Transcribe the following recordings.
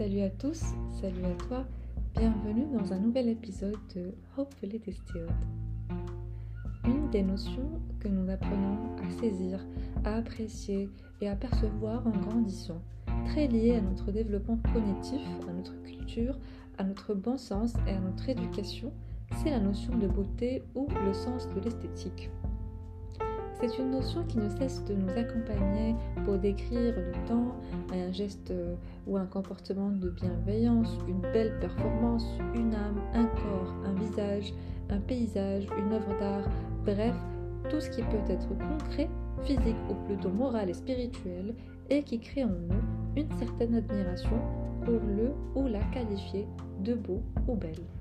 Salut à tous, salut à toi, bienvenue dans un nouvel épisode de Hopefully Distilled. Une des notions que nous apprenons à saisir, à apprécier et à percevoir en grandissant, très liée à notre développement cognitif, à notre culture, à notre bon sens et à notre éducation, c'est la notion de beauté ou le sens de l'esthétique. C'est une notion qui ne cesse de nous accompagner pour décrire le temps, un geste euh, ou un comportement de bienveillance, une belle performance, une âme, un corps, un visage, un paysage, une œuvre d'art, bref, tout ce qui peut être concret, physique ou plutôt moral et spirituel et qui crée en nous une certaine admiration pour le ou la qualifier de beau ou belle.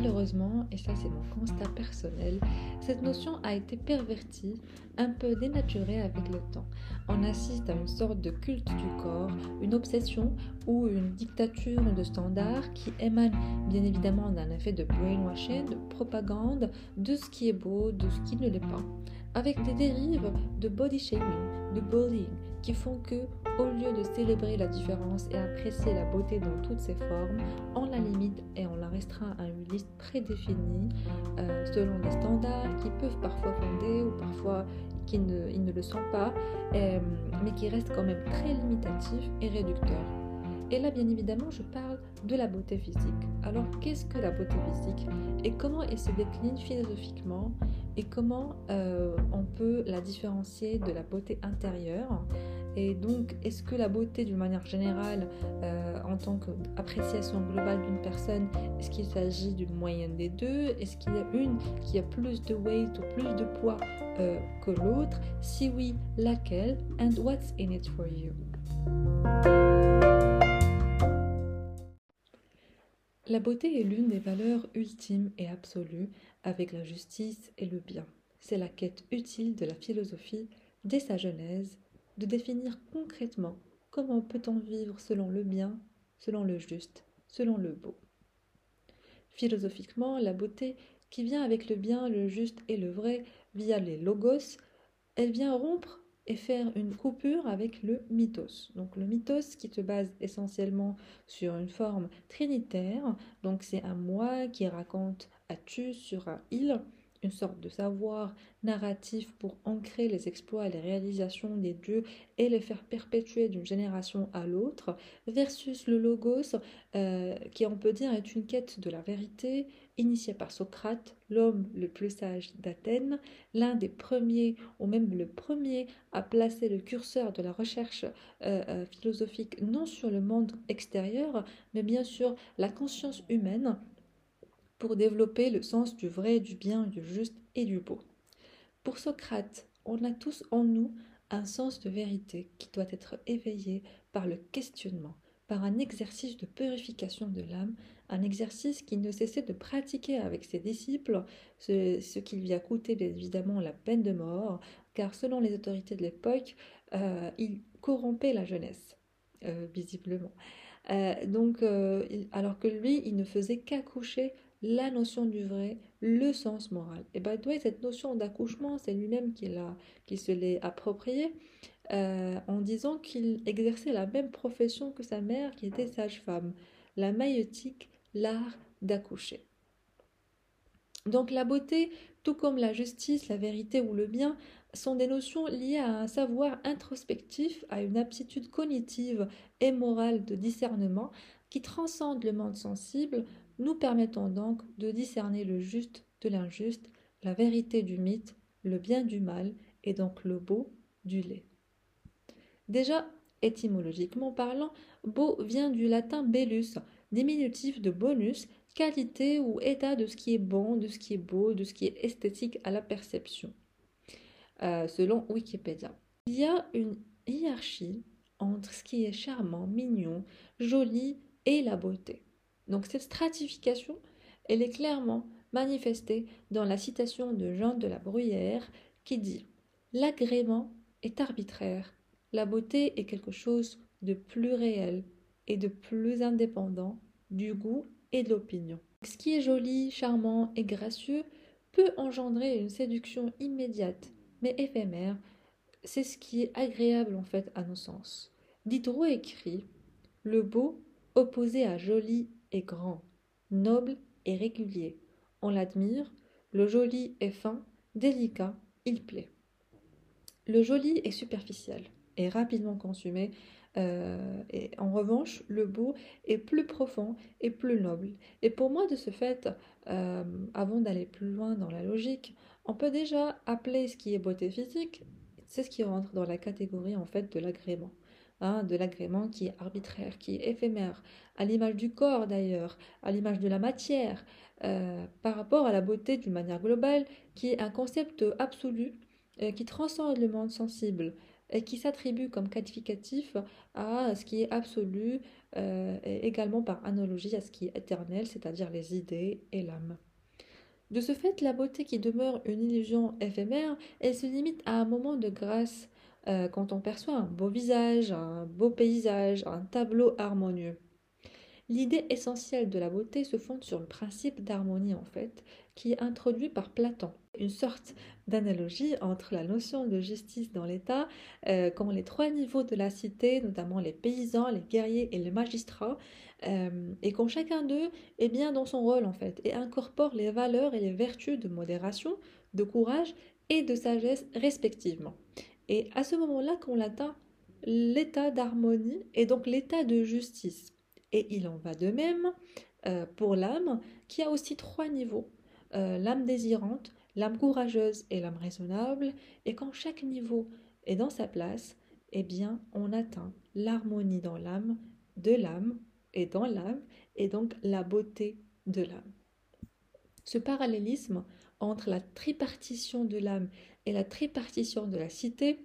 Malheureusement, et ça c'est mon constat personnel, cette notion a été pervertie, un peu dénaturée avec le temps. On assiste à une sorte de culte du corps, une obsession ou une dictature de standards qui émane bien évidemment d'un effet de brainwashing, de propagande, de ce qui est beau, de ce qui ne l'est pas, avec des dérives de body shaming, de bullying, qui font que, au lieu de célébrer la différence et apprécier la beauté dans toutes ses formes, on la limite et on la restreint à une liste prédéfinie euh, selon des standards qui peuvent parfois fonder ou parfois qui ne, le sont pas, euh, mais qui restent quand même très limitatifs et réducteurs. Et là, bien évidemment, je parle de la beauté physique. Alors, qu'est-ce que la beauté physique et comment elle se décline philosophiquement et comment euh, on peut la différencier de la beauté intérieure? Et donc, est-ce que la beauté, d'une manière générale, euh, en tant qu'appréciation globale d'une personne, est-ce qu'il s'agit d'une moyenne des deux? Est-ce qu'il y a une qui a plus de weight ou plus de poids euh, que l'autre? Si oui, laquelle? And what's in it for you? La beauté est l'une des valeurs ultimes et absolues avec la justice et le bien. C'est la quête utile de la philosophie dès sa genèse de définir concrètement comment peut-on vivre selon le bien, selon le juste, selon le beau. Philosophiquement, la beauté qui vient avec le bien, le juste et le vrai via les logos, elle vient rompre et faire une coupure avec le mythos. Donc le mythos qui se base essentiellement sur une forme trinitaire, donc c'est un moi qui raconte à tu sur un il, une sorte de savoir narratif pour ancrer les exploits et les réalisations des dieux et les faire perpétuer d'une génération à l'autre, versus le logos, euh, qui on peut dire est une quête de la vérité, initiée par Socrate, l'homme le plus sage d'Athènes, l'un des premiers, ou même le premier, à placer le curseur de la recherche euh, euh, philosophique non sur le monde extérieur, mais bien sur la conscience humaine pour développer le sens du vrai, du bien, du juste et du beau. Pour Socrate, on a tous en nous un sens de vérité qui doit être éveillé par le questionnement, par un exercice de purification de l'âme, un exercice qu'il ne cessait de pratiquer avec ses disciples, ce, qui lui a coûté évidemment la peine de mort, car selon les autorités de l'époque, euh, il corrompait la jeunesse, euh, visiblement. Euh, donc, alors que lui, il ne faisait qu'accoucher la notion du vrai, le sens moral. Et by the cette notion d'accouchement, c'est lui-même qui, se l'est approprié euh, en disant qu'il exerçait la même profession que sa mère qui était sage-femme, la maïotique, l'art d'accoucher. Donc la beauté, tout comme la justice, la vérité ou le bien, sont des notions liées à un savoir introspectif, à une aptitude cognitive et morale de discernement qui transcende le monde sensible, nous permettons donc de discerner le juste de l'injuste, la vérité du mythe, le bien du mal et donc le beau du laid. Déjà, étymologiquement parlant, beau vient du latin bellus, diminutif de bonus, qualité ou état de ce qui est bon, de ce qui est beau, de ce qui est esthétique à la perception, euh, selon Wikipédia. Il y a une hiérarchie entre ce qui est charmant, mignon, joli et la beauté. Donc cette stratification, elle est clairement manifestée dans la citation de Jean de la Bruyère qui dit L'agrément est arbitraire, la beauté est quelque chose de plus réel et de plus indépendant du goût et de l'opinion. Ce qui est joli, charmant et gracieux peut engendrer une séduction immédiate, mais éphémère. C'est ce qui est agréable en fait à nos sens. Diderot écrit Le beau, opposé à joli grand, noble et régulier. On l'admire, le joli est fin, délicat, il plaît. Le joli est superficiel et rapidement consumé, euh, et en revanche, le beau est plus profond et plus noble. Et pour moi, de ce fait, euh, avant d'aller plus loin dans la logique, on peut déjà appeler ce qui est beauté physique, c'est ce qui rentre dans la catégorie en fait de l'agrément. De l'agrément qui est arbitraire, qui est éphémère, à l'image du corps d'ailleurs, à l'image de la matière, euh, par rapport à la beauté d'une manière globale, qui est un concept absolu, qui transcende le monde sensible, et qui s'attribue comme qualificatif à ce qui est absolu euh, et également par analogie à ce qui est éternel, c'est-à-dire les idées et l'âme. De ce fait, la beauté qui demeure une illusion éphémère, elle se limite à un moment de grâce euh, quand on perçoit un beau visage, un beau paysage, un tableau harmonieux. L'idée essentielle de la beauté se fonde sur le principe d'harmonie en fait, qui est introduit par Platon. Une sorte d'analogie entre la notion de justice dans l'État, euh, quand les trois niveaux de la cité, notamment les paysans, les guerriers et les magistrats, euh, et quand chacun d'eux est bien dans son rôle en fait, et incorpore les valeurs et les vertus de modération, de courage et de sagesse respectivement. Et à ce moment-là qu'on atteint l'état d'harmonie et donc l'état de justice. Et il en va de même euh, pour l'âme, qui a aussi trois niveaux. Euh, l'âme désirante, l'âme courageuse et l'âme raisonnable. Et quand chaque niveau est dans sa place, eh bien, on atteint l'harmonie dans l'âme, de l'âme et dans l'âme, et donc la beauté de l'âme. Ce parallélisme entre la tripartition de l'âme et la tripartition de la cité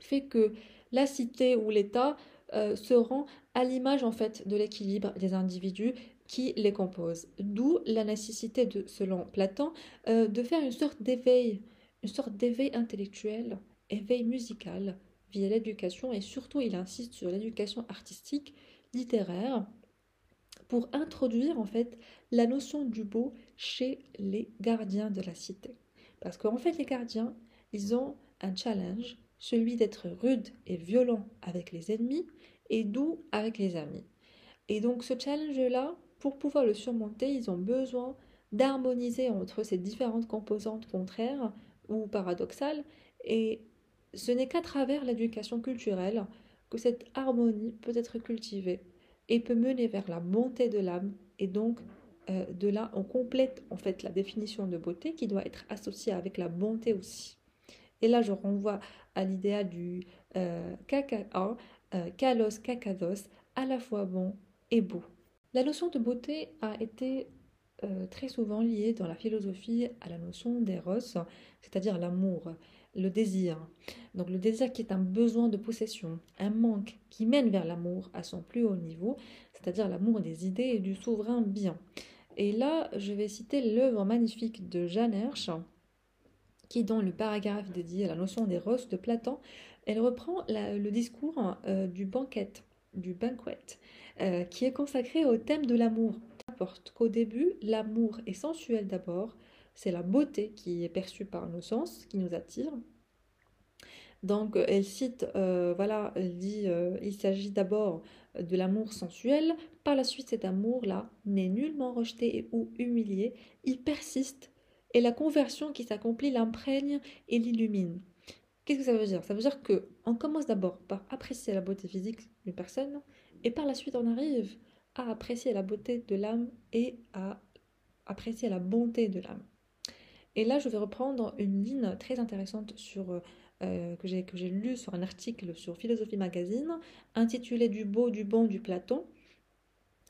fait que la cité ou l'État euh, se rend à l'image en fait de l'équilibre des individus qui les composent. D'où la nécessité, de, selon Platon, euh, de faire une sorte d'éveil, une sorte d'éveil intellectuel, éveil musical via l'éducation et surtout il insiste sur l'éducation artistique, littéraire, pour introduire en fait la notion du beau chez les gardiens de la cité. Parce qu'en fait les gardiens, ils ont un challenge, celui d'être rude et violent avec les ennemis et doux avec les amis. Et donc ce challenge-là, pour pouvoir le surmonter, ils ont besoin d'harmoniser entre ces différentes composantes contraires ou paradoxales. Et ce n'est qu'à travers l'éducation culturelle que cette harmonie peut être cultivée et peut mener vers la bonté de l'âme. Et donc, euh, de là, on complète en fait la définition de beauté qui doit être associée avec la bonté aussi. Et là, je renvoie à l'idéal du euh, euh, kalos kakados, à la fois bon et beau. La notion de beauté a été euh, très souvent liée dans la philosophie à la notion d'éros, c'est-à-dire l'amour, le désir. Donc le désir qui est un besoin de possession, un manque qui mène vers l'amour à son plus haut niveau, c'est-à-dire l'amour des idées et du souverain bien. Et là, je vais citer l'œuvre magnifique de Jeanne Hersch, qui, dans le paragraphe dédié à la notion d'éros de Platon, elle reprend le discours euh, du banquet, du banquet, euh, qui est consacré au thème de l'amour. Qu'au début, l'amour est sensuel d'abord, c'est la beauté qui est perçue par nos sens, qui nous attire. Donc, elle cite, euh, voilà, elle dit, il s'agit d'abord de l'amour sensuel. Par la suite, cet amour-là n'est nullement rejeté ou humilié, il persiste et la conversion qui s'accomplit l'imprègne et l'illumine. Qu'est-ce que ça veut dire? Ça veut dire que on commence d'abord par apprécier la beauté physique d'une personne et par la suite on arrive à apprécier la beauté de l'âme et à apprécier la bonté de l'âme. Et là, je vais reprendre une ligne très intéressante sur, euh, que j'ai lu sur un article sur Philosophie Magazine intitulé Du beau, du bon, du Platon.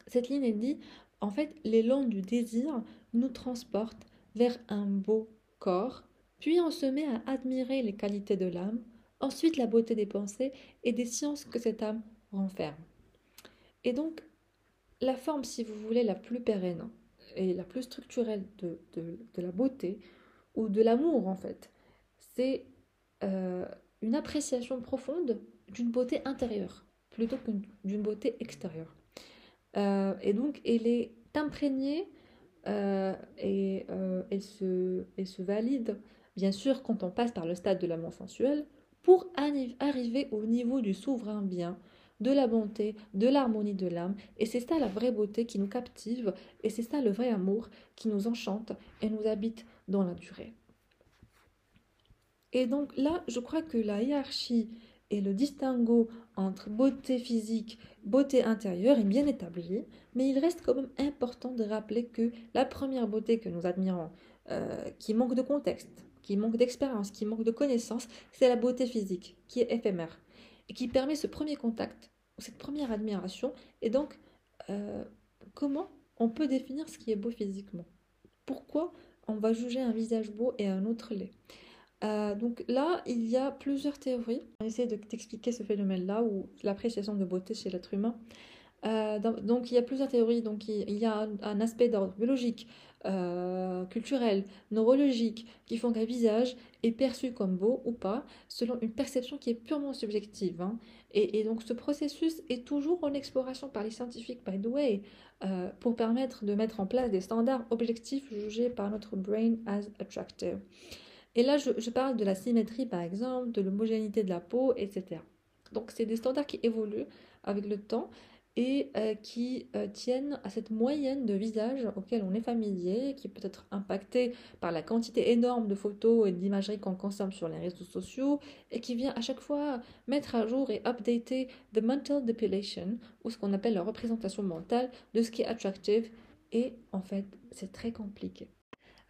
Cette ligne, elle dit En fait, l'élan du désir nous transporte vers un beau corps puis on se met à admirer les qualités de l'âme, ensuite la beauté des pensées et des sciences que cette âme renferme. Et donc, la forme, si vous voulez, la plus pérenne et la plus structurelle de, la beauté, ou de l'amour en fait, c'est euh, une appréciation profonde d'une beauté intérieure plutôt que d'une beauté extérieure. Euh, et donc, elle est imprégnée euh, et et se, et se valide, bien sûr, quand on passe par le stade de l'amour sensuel, pour arriver au niveau du souverain bien, de la bonté, de l'harmonie de l'âme. Et c'est ça la vraie beauté qui nous captive, et c'est ça le vrai amour qui nous enchante et nous habite dans la durée. Et donc là, je crois que la hiérarchie et le distinguo entre beauté physique, beauté intérieure est bien établi, mais il reste quand même important de rappeler que la première beauté que nous admirons, euh, qui manque de contexte, qui manque d'expérience, qui manque de connaissances, c'est la beauté physique, qui est éphémère, et qui permet ce premier contact, cette première admiration, et donc euh, comment on peut définir ce qui est beau physiquement? Pourquoi on va juger un visage beau et un autre laid? Euh, donc là, il y a plusieurs théories. On va essayer de t'expliquer ce phénomène-là ou l'appréciation de beauté chez l'être humain. Euh, donc il y a plusieurs théories. Donc il y a un, aspect d'ordre biologique, euh, culturel, neurologique, qui font qu'un visage est perçu comme beau ou pas, selon une perception qui est purement subjective. Hein. Et, donc ce processus est toujours en exploration par les scientifiques, by the way, pour permettre de mettre en place des standards objectifs jugés par notre brain as attractive. Et là, je, parle de la symétrie, par exemple, de l'homogénéité de la peau, etc. Donc, c'est des standards qui évoluent avec le temps et euh, qui euh, tiennent à cette moyenne de visage auquel on est familier, qui peut être impactée par la quantité énorme de photos et d'imagerie qu'on consomme sur les réseaux sociaux, et qui vient à chaque fois mettre à jour et updater the mental depilation, ou ce qu'on appelle la représentation mentale de ce qui est attractive, et en fait, c'est très compliqué.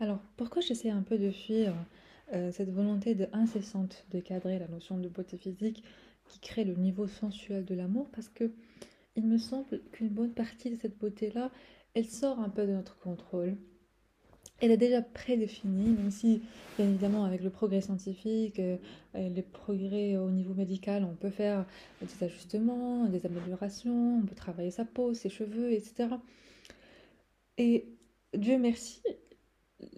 Alors, pourquoi j'essaie un peu de fuir euh, cette volonté incessante de cadrer la notion de beauté physique qui crée le niveau sensuel de l'amour parce que il me semble qu'une bonne partie de cette beauté-là, elle sort un peu de notre contrôle. Elle est déjà prédéfinie, même si, bien évidemment, avec le progrès scientifique, euh, les progrès au niveau médical, on peut faire des ajustements, des améliorations, on peut travailler sa peau, ses cheveux, etc. Et Dieu merci,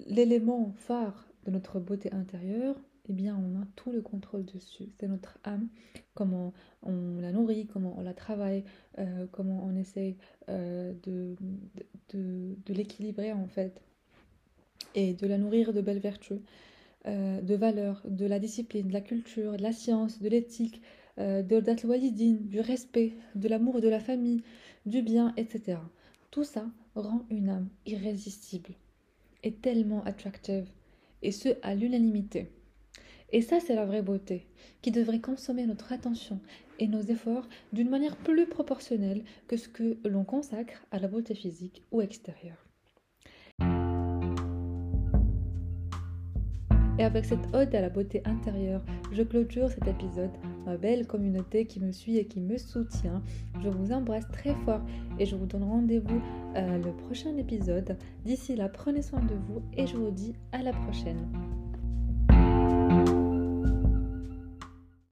l'élément phare notre beauté intérieure, eh bien, on a tout le contrôle dessus. C'est notre âme, comment on la nourrit, comment on la travaille, euh, comment on essaie euh, de, de, l'équilibrer en fait, et de la nourrir de belles vertus, euh, de valeurs, de la discipline, de la culture, de la science, de l'éthique, de l'atwalidine, du respect, de l'amour de la famille, du bien, etc. Tout ça rend une âme irrésistible et tellement attractive et ce à l'unanimité. Et ça, c'est la vraie beauté, qui devrait consommer notre attention et nos efforts d'une manière plus proportionnelle que ce que l'on consacre à la beauté physique ou extérieure. Et avec cette ode à la beauté intérieure, je clôture cet épisode. Ma belle communauté qui me suit et qui me soutient, je vous embrasse très fort et je vous donne rendez-vous à le prochain épisode. D'ici là, prenez soin de vous et je vous dis à la prochaine.